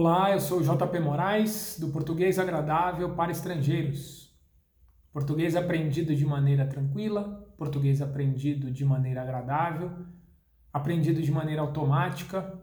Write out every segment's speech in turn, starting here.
Olá, eu sou JP Moraes, do Português Agradável para Estrangeiros. Português aprendido de maneira tranquila, português aprendido de maneira agradável, aprendido de maneira automática,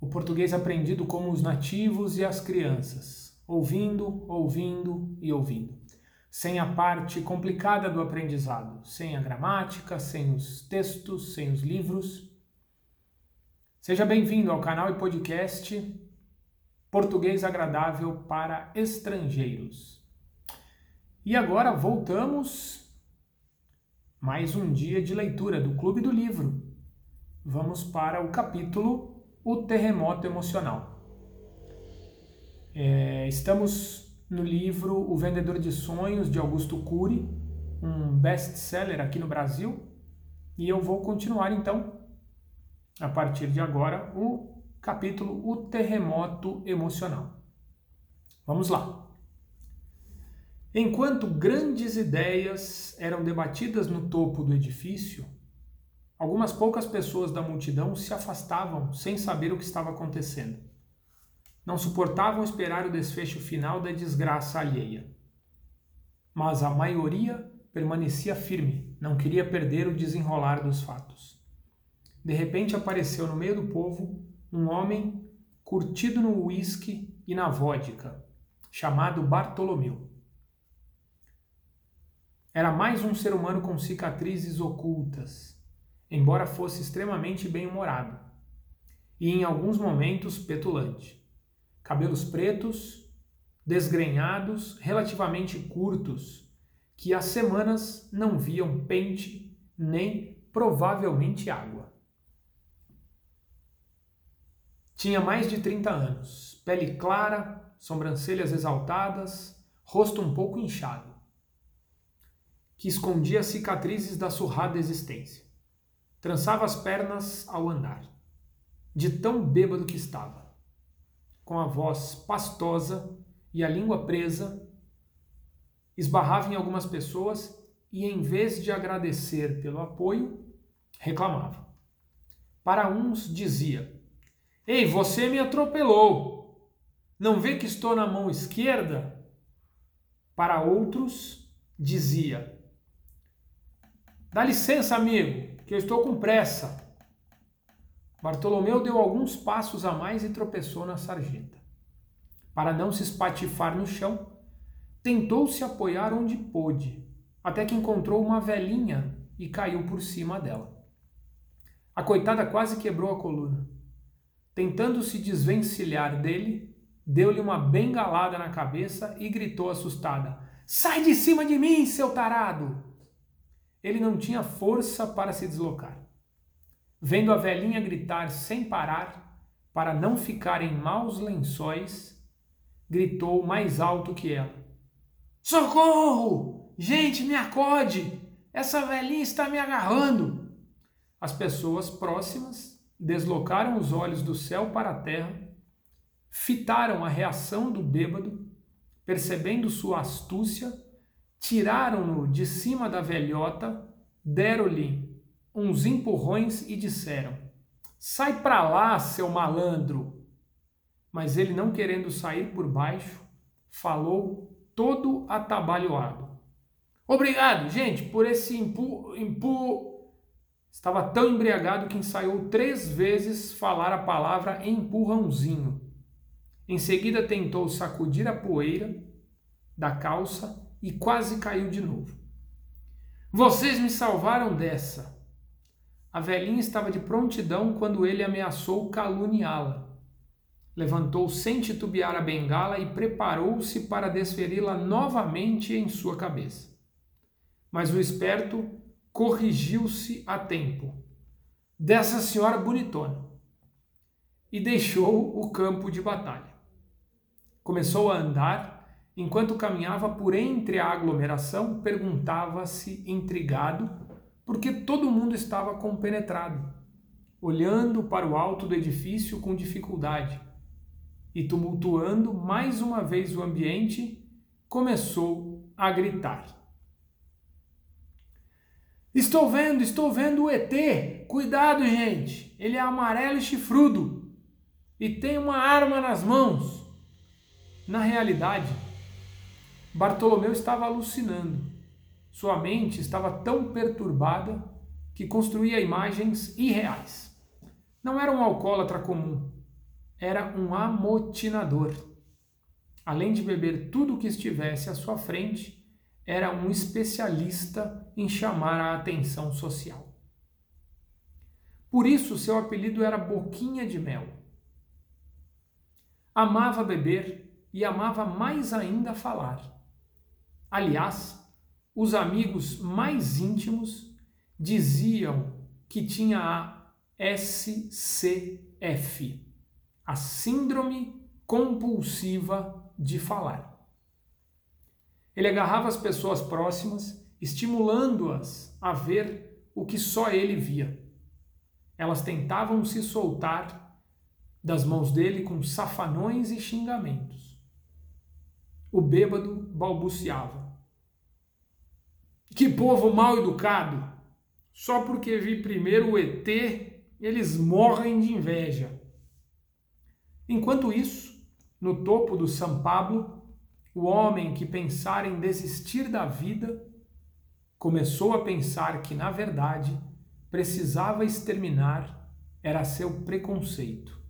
o português aprendido como os nativos e as crianças, ouvindo, ouvindo e ouvindo. Sem a parte complicada do aprendizado, sem a gramática, sem os textos, sem os livros Seja bem-vindo ao canal e podcast Português Agradável para Estrangeiros. E agora voltamos mais um dia de leitura do Clube do Livro. Vamos para o capítulo O Terremoto Emocional. É, estamos no livro O Vendedor de Sonhos de Augusto Cury, um best-seller aqui no Brasil, e eu vou continuar então a partir de agora, o capítulo O Terremoto Emocional. Vamos lá. Enquanto grandes ideias eram debatidas no topo do edifício, algumas poucas pessoas da multidão se afastavam sem saber o que estava acontecendo. Não suportavam esperar o desfecho final da desgraça alheia. Mas a maioria permanecia firme, não queria perder o desenrolar dos fatos. De repente apareceu no meio do povo um homem curtido no uísque e na vodka, chamado Bartolomeu. Era mais um ser humano com cicatrizes ocultas, embora fosse extremamente bem-humorado, e em alguns momentos petulante. Cabelos pretos, desgrenhados, relativamente curtos, que há semanas não viam pente nem provavelmente água. Tinha mais de 30 anos, pele clara, sobrancelhas exaltadas, rosto um pouco inchado, que escondia cicatrizes da surrada existência. Trançava as pernas ao andar, de tão bêbado que estava. Com a voz pastosa e a língua presa, esbarrava em algumas pessoas e, em vez de agradecer pelo apoio, reclamava. Para uns, dizia: Ei, você me atropelou. Não vê que estou na mão esquerda? Para outros, dizia: Dá licença, amigo, que eu estou com pressa. Bartolomeu deu alguns passos a mais e tropeçou na sarjeta. Para não se espatifar no chão, tentou se apoiar onde pôde, até que encontrou uma velhinha e caiu por cima dela. A coitada quase quebrou a coluna. Tentando se desvencilhar dele, deu-lhe uma bengalada na cabeça e gritou assustada: Sai de cima de mim, seu tarado! Ele não tinha força para se deslocar. Vendo a velhinha gritar sem parar, para não ficar em maus lençóis, gritou mais alto que ela: Socorro! Gente, me acode! Essa velhinha está me agarrando! As pessoas próximas deslocaram os olhos do céu para a terra, fitaram a reação do bêbado, percebendo sua astúcia, tiraram-no de cima da velhota, deram-lhe uns empurrões e disseram: Sai para lá, seu malandro! Mas ele, não querendo sair por baixo, falou todo atabalhoado. Obrigado, gente, por esse impu, impu Estava tão embriagado que ensaiou três vezes falar a palavra empurrãozinho. Em seguida tentou sacudir a poeira da calça e quase caiu de novo. Vocês me salvaram dessa. A velhinha estava de prontidão quando ele ameaçou caluniá-la. Levantou sem titubear a bengala e preparou-se para desferi-la novamente em sua cabeça. Mas o esperto corrigiu-se a tempo dessa senhora bonitona e deixou o campo de batalha. Começou a andar, enquanto caminhava por entre a aglomeração, perguntava-se intrigado por que todo mundo estava compenetrado, olhando para o alto do edifício com dificuldade e tumultuando mais uma vez o ambiente, começou a gritar. Estou vendo, estou vendo o ET. Cuidado, gente. Ele é amarelo e chifrudo. e tem uma arma nas mãos. Na realidade, Bartolomeu estava alucinando. Sua mente estava tão perturbada que construía imagens irreais. Não era um alcoólatra comum, era um amotinador. Além de beber tudo o que estivesse à sua frente, era um especialista em chamar a atenção social. Por isso, seu apelido era Boquinha de Mel. Amava beber e amava mais ainda falar. Aliás, os amigos mais íntimos diziam que tinha a SCF, a Síndrome Compulsiva de Falar. Ele agarrava as pessoas próximas, estimulando-as a ver o que só ele via. Elas tentavam se soltar das mãos dele com safanões e xingamentos. O bêbado balbuciava: Que povo mal educado! Só porque vi primeiro o ET, eles morrem de inveja. Enquanto isso, no topo do São Pablo, o homem que pensara em desistir da vida começou a pensar que, na verdade, precisava exterminar era seu preconceito,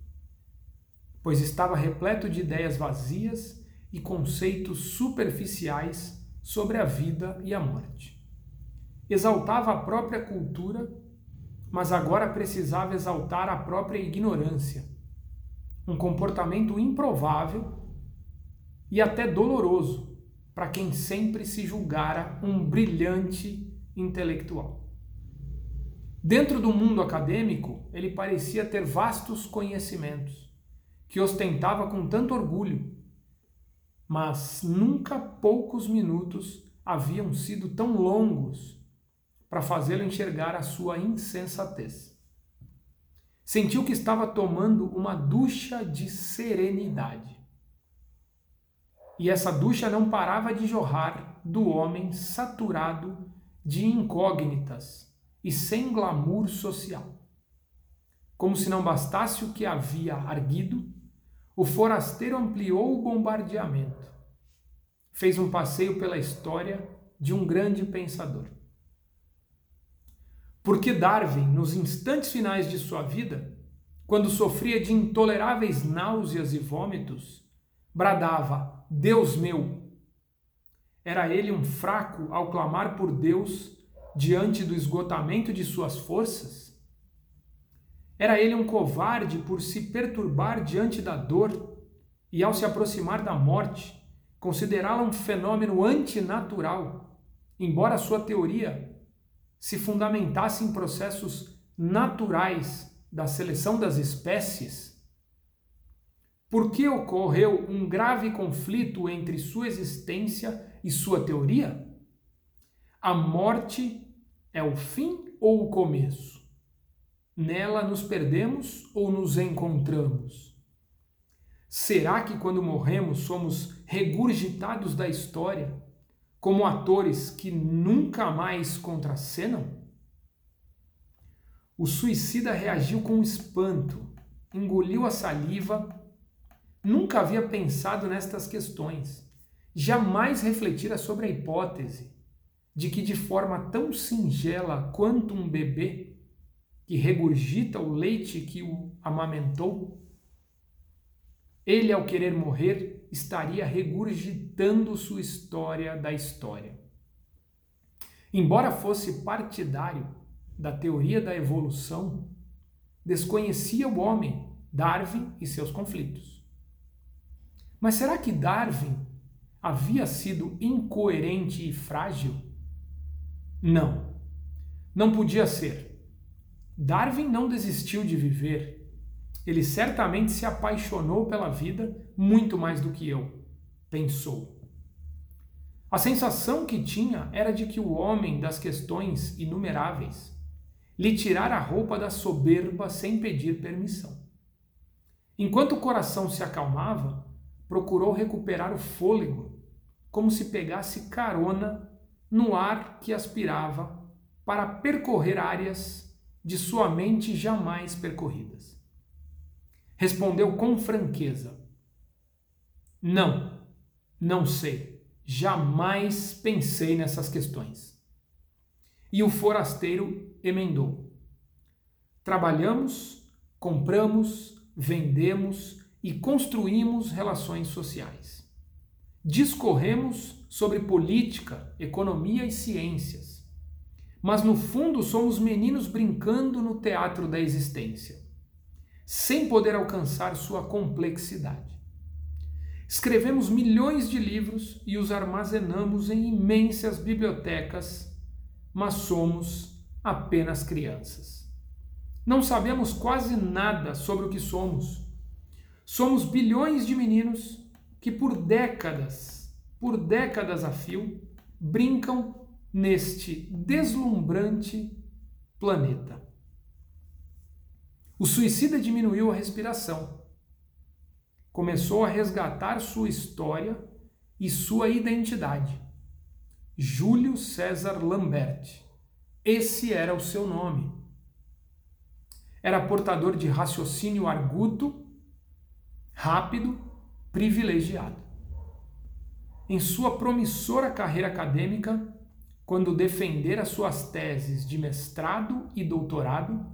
pois estava repleto de ideias vazias e conceitos superficiais sobre a vida e a morte. Exaltava a própria cultura, mas agora precisava exaltar a própria ignorância, um comportamento improvável e até doloroso para quem sempre se julgara um brilhante intelectual. Dentro do mundo acadêmico, ele parecia ter vastos conhecimentos, que ostentava com tanto orgulho, mas nunca poucos minutos haviam sido tão longos para fazê-lo enxergar a sua insensatez. Sentiu que estava tomando uma ducha de serenidade. E essa ducha não parava de jorrar do homem saturado de incógnitas e sem glamour social. Como se não bastasse o que havia arguido, o forasteiro ampliou o bombardeamento. Fez um passeio pela história de um grande pensador. Porque Darwin, nos instantes finais de sua vida, quando sofria de intoleráveis náuseas e vômitos, bradava Deus meu. Era ele um fraco ao clamar por Deus diante do esgotamento de suas forças? Era ele um covarde por se perturbar diante da dor e, ao se aproximar da morte, considerá-la um fenômeno antinatural, embora sua teoria se fundamentasse em processos naturais da seleção das espécies? Por que ocorreu um grave conflito entre sua existência e sua teoria? A morte é o fim ou o começo? Nela nos perdemos ou nos encontramos? Será que quando morremos somos regurgitados da história como atores que nunca mais contracenam? O suicida reagiu com espanto, engoliu a saliva Nunca havia pensado nestas questões. Jamais refletira sobre a hipótese de que, de forma tão singela quanto um bebê que regurgita o leite que o amamentou, ele, ao querer morrer, estaria regurgitando sua história da história. Embora fosse partidário da teoria da evolução, desconhecia o homem, Darwin e seus conflitos. Mas será que Darwin havia sido incoerente e frágil? Não, não podia ser. Darwin não desistiu de viver. Ele certamente se apaixonou pela vida muito mais do que eu, pensou. A sensação que tinha era de que o homem das questões inumeráveis lhe tirara a roupa da soberba sem pedir permissão. Enquanto o coração se acalmava, procurou recuperar o fôlego, como se pegasse carona no ar que aspirava para percorrer áreas de sua mente jamais percorridas. respondeu com franqueza: Não, não sei. Jamais pensei nessas questões. E o forasteiro emendou: Trabalhamos, compramos, vendemos e construímos relações sociais. Discorremos sobre política, economia e ciências. Mas no fundo somos meninos brincando no teatro da existência, sem poder alcançar sua complexidade. Escrevemos milhões de livros e os armazenamos em imensas bibliotecas, mas somos apenas crianças. Não sabemos quase nada sobre o que somos. Somos bilhões de meninos que por décadas, por décadas a fio, brincam neste deslumbrante planeta. O suicida diminuiu a respiração começou a resgatar sua história e sua identidade. Júlio César Lambert. Esse era o seu nome. Era portador de raciocínio arguto, rápido, privilegiado. Em sua promissora carreira acadêmica, quando defendera suas teses de mestrado e doutorado,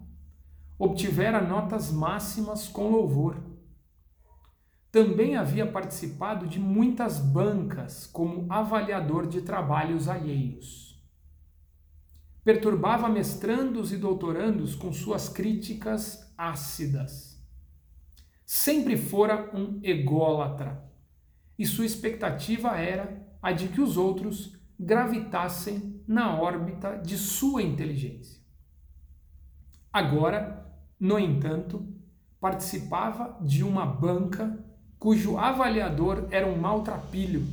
obtivera notas máximas com louvor também havia participado de muitas bancas como avaliador de trabalhos alheios. Perturbava mestrandos e doutorandos com suas críticas ácidas. Sempre fora um ególatra, e sua expectativa era a de que os outros gravitassem na órbita de sua inteligência. Agora, no entanto, participava de uma banca cujo avaliador era um maltrapilho.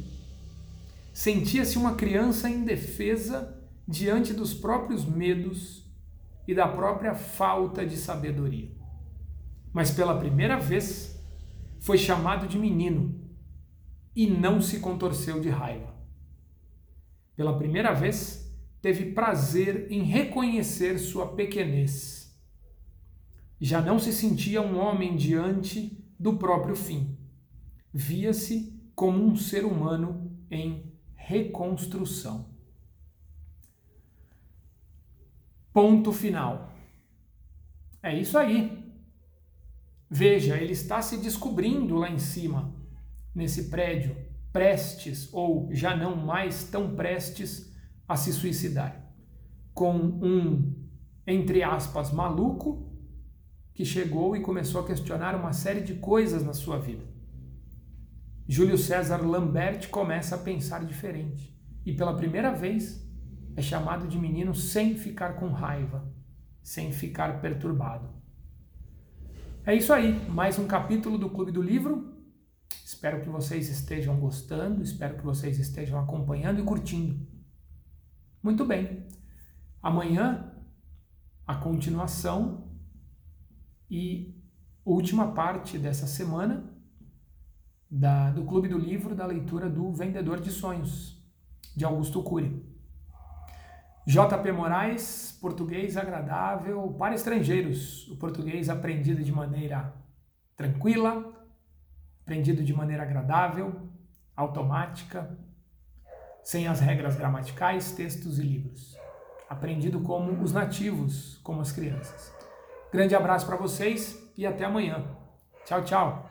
Sentia-se uma criança indefesa diante dos próprios medos e da própria falta de sabedoria. Mas pela primeira vez foi chamado de menino e não se contorceu de raiva. Pela primeira vez teve prazer em reconhecer sua pequenez. Já não se sentia um homem diante do próprio fim via-se como um ser humano em reconstrução. Ponto final. É isso aí. Veja, ele está se descobrindo lá em cima, nesse prédio, prestes ou já não mais tão prestes a se suicidar, com um, entre aspas, maluco que chegou e começou a questionar uma série de coisas na sua vida. Júlio César Lambert começa a pensar diferente e pela primeira vez é chamado de menino sem ficar com raiva, sem ficar perturbado. É isso aí, mais um capítulo do Clube do Livro. Espero que vocês estejam gostando, espero que vocês estejam acompanhando e curtindo. Muito bem. Amanhã a continuação e última parte dessa semana da, do Clube do Livro da leitura do Vendedor de Sonhos, de Augusto Cury. J.P. Moraes, português agradável para estrangeiros. O português aprendido de maneira tranquila, aprendido de maneira agradável, automática, sem as regras gramaticais, textos e livros. Aprendido como os nativos, como as crianças. Grande abraço para vocês e até amanhã. Tchau, tchau.